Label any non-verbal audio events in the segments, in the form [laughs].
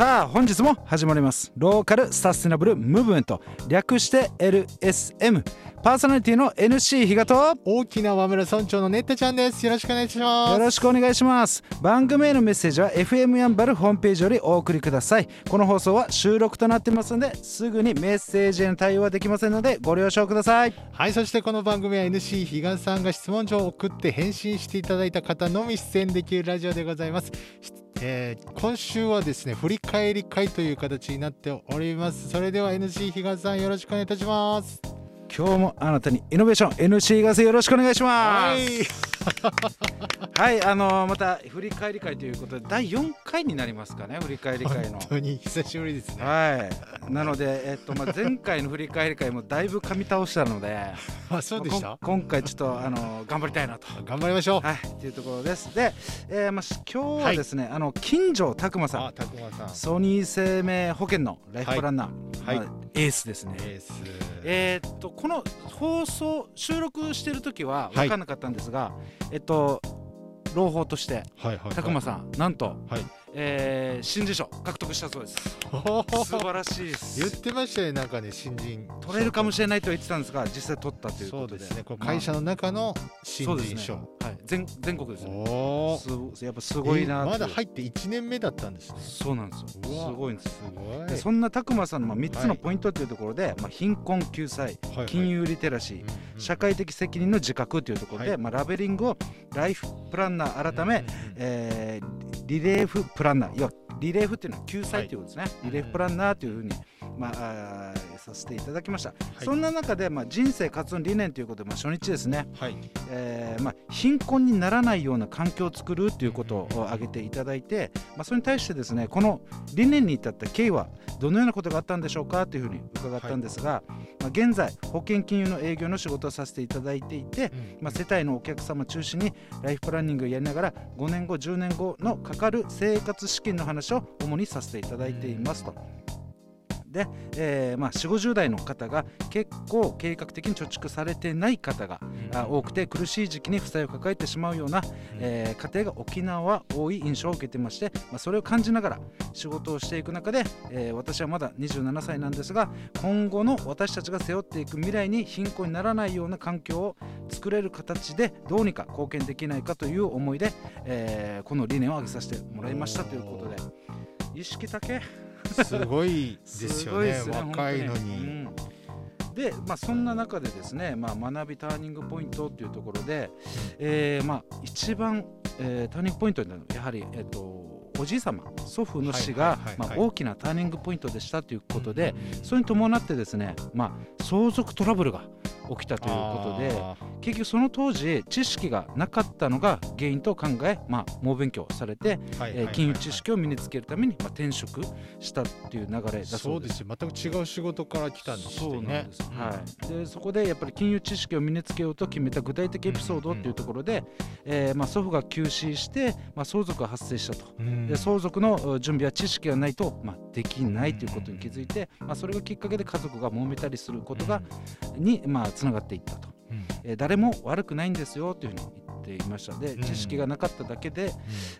さあ本日も始まります。ローカルサステナブルムーブメント。略して LSM パーソナリティの NC 比嘉と大きな和村村長のネッタちゃんです。よろしくお願いします。よろしくお願いします。番組へのメッセージは FM やんばるホームページよりお送りください。この放送は収録となってますのですぐにメッセージへの対応はできませんのでご了承ください。はいそしてこの番組は NC 比嘉さんが質問状を送って返信していただいた方のみ出演できるラジオでございます。えー、今週はですね振り返り会という形になっております。それでは NC 比嘉さんよろしくお願いいたします今日もあなたにイノベーション NC ガスよろしくお願いします。はい。あのー、また振り返り会ということで第4回になりますかね振り返り会の。本当に久しぶりですね。はい。なので、えっとまあ、前回の振り返り会もだいぶ噛み倒したので [laughs] あそうでした、まあ、今回ちょっとあのー、頑張りたいなと。頑張りましょう。はい。というところです。で、えーまあ、今日はですね、はい、あの金城拓磨さん。さん。ソニー生命保険のライフプランナー、はい、まあ、エースですね。エース。えー、っとこの放送収録してる時は分かんなかったんですが、はい、えっと朗報として、はいはいはい、拓磨さんなんと、はいえー、新人賞獲得したそうです。[laughs] 素晴らしいです。言ってましたよなんかね新人。取れるかもしれないと言ってたんですが実際取ったということで。そうですね。この会社の中の新人賞、まあね、はい、全全国ですね。すやっぱすごいなまだ入って1年目だったんですね。そうなんですよ。すごいんですすごい。そんな拓磨さんのまあ3つのポイントというところで、はい、まあ、貧困救済、はいはい、金融リテラシー、うんうん、社会的責任の自覚というところで、はい、まあ、ラベリングをライフプランナー改め、うんうん、えー、リレーフプランナー要はリレーフっていうのは救済ということですね、はい、リレーフプランナーというふうに、まあ、させていただきました、はい、そんな中で、まあ、人生活動理念ということで、まあ、初日ですね、はい。えーまあ、貧困にならないような環境を作るということを挙げていただいて、まあ、それに対してですねこの理念に至った経緯はどのようなことがあったんでしょうかというふうに伺ったんですが、はい、まあ、現在保険金融の営業の仕事をさせていただいていて、うん、まあ、世帯のお客様中心にライフプランニングをやりながら5年後10年後のかかる生活資金の話を主にさせていただいていますと。で、えーまあ、4 5 0代の方が結構計画的に貯蓄されてない方が、うん、多くて苦しい時期に負債を抱えてしまうような、うん、えー、家庭が沖縄は多い印象を受けてまして、まあ、それを感じながら仕事をしていく中で、えー、私はまだ27歳なんですが今後の私たちが背負っていく未来に貧困にならないような環境を作れる形でどうにか貢献できないかという思いで、えー、この理念を挙げさせてもらいましたということで。意識だけすごいですよねね若いのに。うん。で、まあ、そんな中でですね、まあ、学びターニングポイントっていうところで、えーまあ、一番、えー、ターニングポイントになるのはやはり、えーと、おじい様祖父の死が大きなターニングポイントでしたということで、それに伴ってですね、まあ、相続トラブルが起きたということで結局その当時知識がなかったのが原因と考え、まあ、猛勉強されて、え金融知識を身につけるために、まあ、転職したっていう流れだそうです。全く違う仕事から来たんですね。そうなんです、はい、でそこでやっぱり金融知識を身につけようと決めた具体的エピソードっていうところで、えー、まあ、祖父が急死して、まあ、相続が発生したと、うん、で相続の準備は知識がないと、まあ、できないということに気づいて、まあ、それがきっかけで家族が揉めたりすることが、に、まあ、つながっていったと、うん、えー、誰も悪くないんですよというふうに言っていました。で知識がなかっただけで、うん、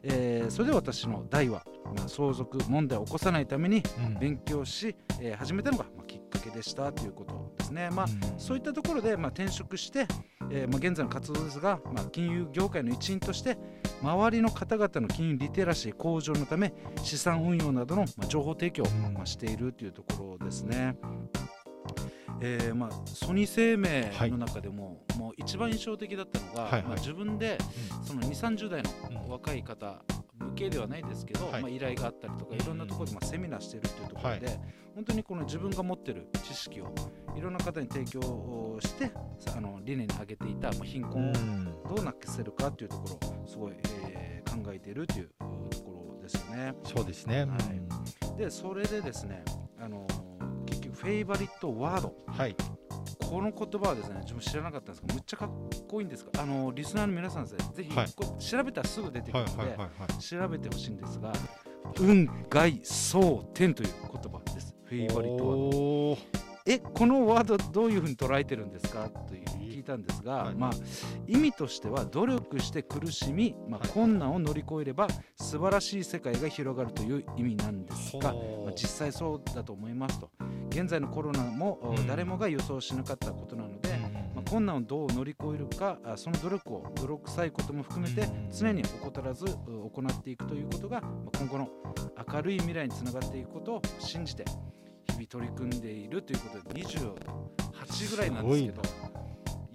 えー、それで私の代は、まあ、相続問題を起こさないために勉強し、うん、えー、始めたのが、まあ、きっかけでしたということですね、まあ、そういったところで、まあ、転職して、えーまあ、現在の活動ですが、まあ、金融業界の一員として周りの方々の金融リテラシー向上のため資産運用などの、まあ、情報提供を、まあ、しているというところですね。えーまあ、ソニー生命の中でもはい、もう一番印象的だったのが、はいはい、まあ、自分で、その2 3 0代の若い方向けではないですけど、はい、まあ、依頼があったりとかいろんなところでまあセミナーしてるっていうところで、はい、本当にこの自分が持ってる知識をいろんな方に提供してあの理念に挙げていた、まあ、貧困をどうなくせるかっていうところをすごい、えー、考えているというところですよね。そうですね、はい、でそれでですねあのフェイバリットワード、はい、この言葉はですね自分知らなかったんですけどむっちゃかっこいいんですがあのリスナーの皆さんですねぜひ、はい、調べたらすぐ出てくるので、調べてほしいんですが運外相天という言葉です。フェイバリットワード。えこのワードどういうふうに捉えてるんですか？という聞いたんですが、はい、まあ、意味としては努力して苦しみ、まあ、困難を乗り越えれば素晴らしい世界が広がるという意味なんですが、まあ、実際そうだと思いますと。現在のコロナも誰もが予想しなかったことなので、まあ、困難をどう乗り越えるかその努力を泥臭いことも含めて常に怠らず行っていくということが今後の明るい未来につながっていくことを信じて日々取り組んでいるということで28ぐらいなんですけど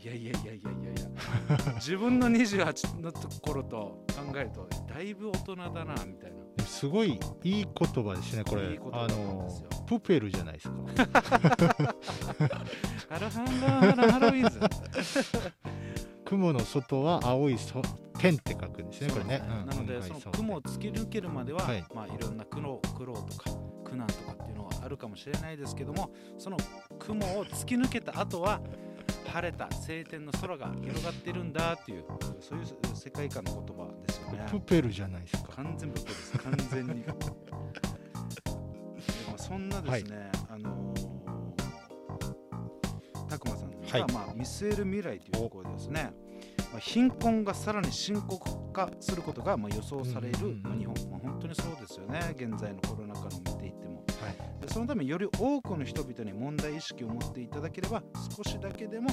いやいやいやいやいやいや。自分の28のところと考えるとだいぶ大人だなみたいな。すごいいい言葉ですねこれ。あのプペルじゃないですか。ハロハンロハロハロウィンズ。雲の外は青いそ天って書くんですねこれね、なので、その雲を突き抜けるまでは、はい。まあ、いろんな苦労苦労とか苦難とかっていうのはあるかもしれないですけどもその雲を突き抜けた後は晴れた晴天の空が広がってるんだっていうそういう世界観の言葉ですよね。プペルじゃないですか。完全プペルです。完全に。そんなですね、はい、あのー、たくまさんが、はい、まあ、見据える未来というところですね。まあ、貧困がさらに深刻化することがまあ予想される、まあ、日本、まあ、本当にそうですよね。現在のコロナ禍のはい、でそのためより多くの人々に問題意識を持っていただければ少しだけでも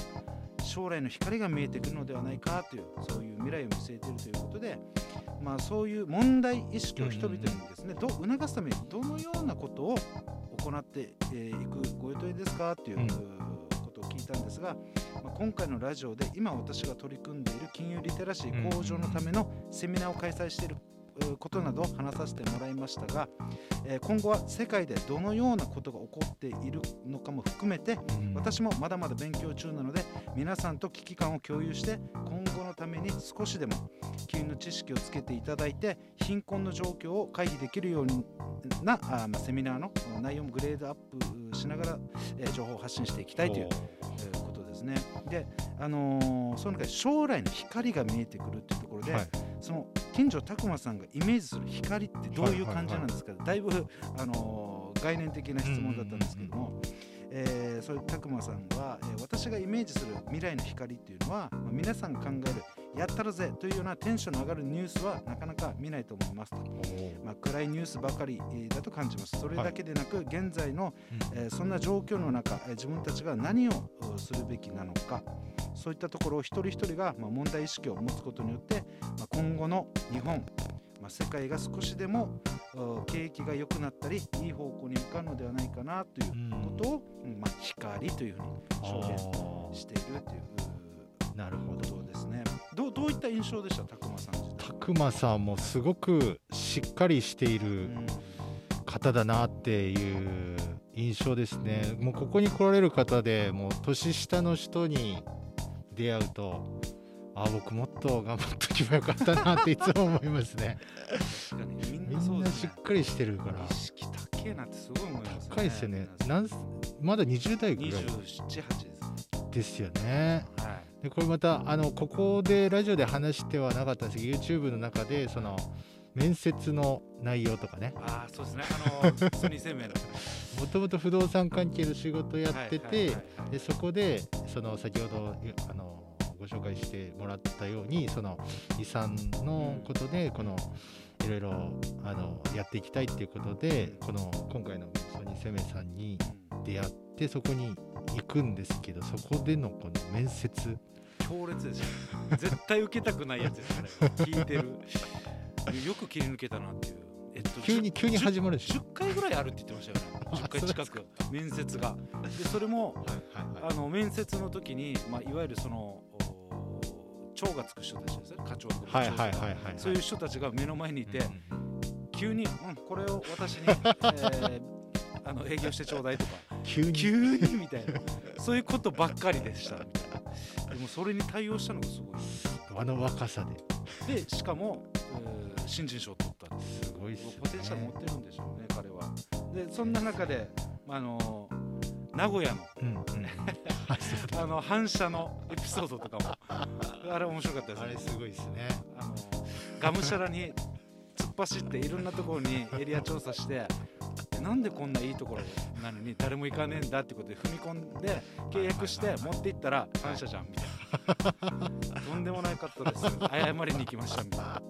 将来の光が見えてくるのではないかというそういう未来を見据えているということで、まあ、そういう問題意識を人々にですね、ど促すためにどのようなことを行っていくご予定ですかという、うん。聞いたんですが、まあ、今回のラジオで今私が取り組んでいる金融リテラシー向上のためのセミナーを開催していることなどを話させてもらいましたが、え今後は世界でどのようなことが起こっているのかも含めて、私もまだまだ勉強中なので皆さんと危機感を共有して今後のために少しでも金融の知識をつけていただいて貧困の状況を回避できるようなあ、まあ、セミナーの内容もグレードアップしながら、え情報を発信していきたいという、えことですね。で、あのー、その中で将来の光が見えてくるっていうところで、はい、その金城拓磨さんがイメージする光ってどういう感じなんですか、だいぶ、あのー、概念的な質問だったんですけども。えー、そういう拓磨さんは、えー、私がイメージする未来の光っていうのは、まあ、皆さんが考えるやったらぜというようなテンションの上がるニュースはなかなか見ないと思いますと、まあ、暗いニュースばかりだと感じます。それだけでなく、現在の、えー、そんな状況の中、え自分たちが何をするべきなのかそういったところを一人一人が、まあ、問題意識を持つことによって、まあ、今後の日本まあ、世界が少しでも景気が良くなったりいい方向に向かうのではないかなということを、うん、まあ、光というふうに表現しているというなるほど。ですね。どどういった印象でした？拓磨さん拓磨さんもすごくしっかりしている方だなっていう印象ですね。もうここに来られる方でもう年下の人に出会うとあ僕もっと頑張っとけばよかったなっていつも思いますね。確かに。みんなそう、ね、みんなしっかりしてるから。意識高えなってすごい思いますね。高いですよね。なんまだ20代ぐらい278ですですよね、はい、でこれまたあのここでラジオで話してはなかったんですけど YouTube の中でその面接の内容とかね。ああそうですね。あのソニー生命のもともと不動産関係の仕事やっててでそこでその先ほどあのご紹介してもらったようにその遺産のことでこのいろいろあのやっていきたいっていうことでこの今回のソニーセメさんに出会ってそこに行くんですけどそこでのこの面接。強烈ですよ絶対受けたくないやつですよね聞いてる。[laughs] よく切り抜けたなっていう。えっと、急に急に始まるでしょ。10回ぐらいあるって言ってましたよね。10回近く。面接が。でそれも、はいはいはい、あの面接の時に、まあ、いわゆるその長がつく人たちですね。課長とか、はいはいはいはい、そういう人たちが目の前にいて、うん、急に、うん、これを私に、[laughs] えー、あの営業してちょうだいとか。急に。みたいな。そういうことばっかりでした。みたいなでもそれに対応したのがすごい。あの若さで。でしかも、えー、新人賞を取ったすごいっす、ね、ポテンシャル持ってるんでしょうね彼は。でそんな中で、あの名古屋の、うんうん。[laughs] あの反射のエピソードとかも。あれ面白かったですね。あれすごいですね。あのがむしゃらに突っ走っていろんなところにエリア調査してなんでこんないいところなのに誰も行かねえんだってことで踏み込んで契約して持っていったら反射じゃんみたいな。とんでもないかったです [laughs] 謝りに行きましたみたいな。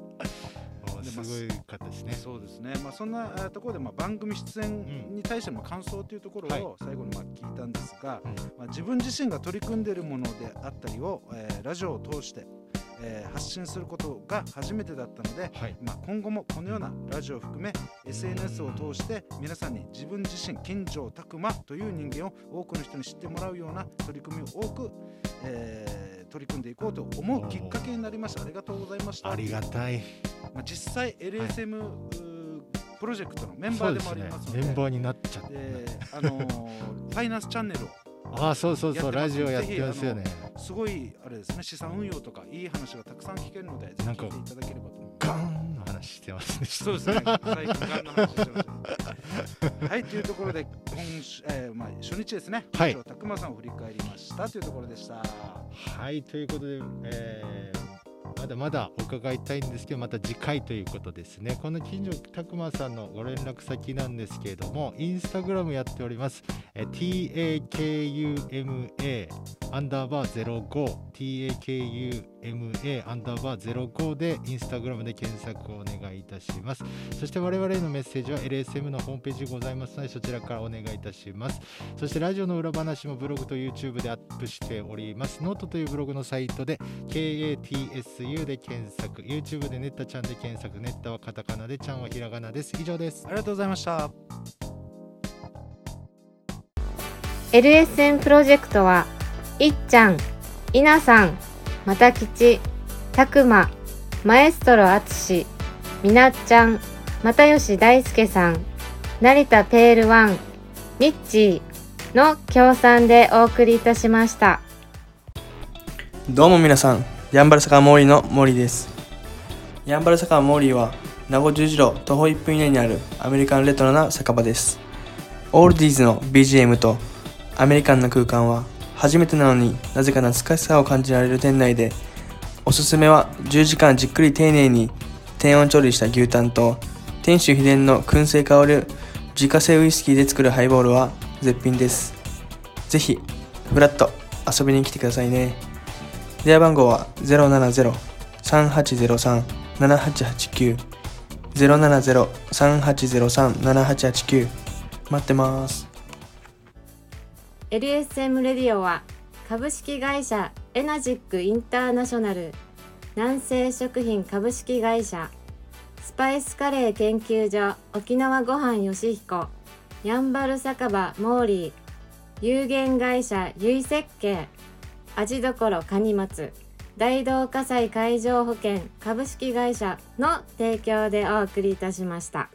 すごい方ですね。そうですね。まあそんなところでまあ番組出演に対しての感想というところを最後にまあ聞いたんですが、まあ自分自身が取り組んでいるものであったりを、えー、ラジオを通してえー、発信することが初めてだったので、はい、まあ、今後もこのようなラジオを含め SNS を通して皆さんに自分自身金城拓磨という人間を多くの人に知ってもらうような取り組みを多く、えー、取り組んでいこうと思うきっかけになりました。ありがとうございました。ありがたい、まあ、実際 LSM、はい。プロジェクトのメンバーでもありますので、ね、メンバーになっちゃって、あのー、ファイナンスチャンネルをああそうそうそうラジオやってますよね。すごいあれですね資産運用とかいい話がたくさん聞けるのでぜひ聞いただければと思います。ガンの話してますね。そうですね最近ガンの話してますはいというところで今週、えーまあ、初日ですね。はい。拓磨さんを振り返りましたというところでした。はいということで、えーまだまだ伺いたいんですけどまた次回ということですね。この近所拓磨さんのご連絡先なんですけれどもインスタグラムやっております。takuma アンダーバー 05takuma アンダーバー05でインスタグラムで検索をお願いいたします。そして我々へのメッセージは LSM のホームページございますのでそちらからお願いいたします。そしてラジオの裏話もブログと YouTube でアップしております。ノートというブログのサイトで KATSU で検索 YouTube でネッタちゃんで検索ネッタはカタカナでちゃんはひらがなです。以上です。ありがとうございました。LSN プロジェクトはいっちゃんいなさんまたきちたくまマエストロあつしみなっちゃん又吉大輔さん成田ペールワンミッチーの協賛でお送りいたしました。どうも皆さんやんばる坂モーリーの森です。やんばる坂モーリーは名護十字路徒歩1分以内にあるアメリカンレトロな酒場です。オールディーズの BGM とアメリカンな空間は初めてなのになぜか懐かしさを感じられる店内でおすすめは10時間じっくり丁寧に低温調理した牛タンと店主秘伝の燻製香る自家製ウイスキーで作るハイボールは絶品です。ぜひ、フラット遊びに来てくださいね。電話番号は070-3803-7889 070-3803-7889待ってます。LSM レディオは株式会社エナジックインターナショナル。南西食品株式会社。スパイスカレー研究所沖縄ごはんよしひこ。やんばる酒場モーリー。有限会社ゆい設計味どころ蟹松大同火災海上保険株式会社の提供でお送りいたしました。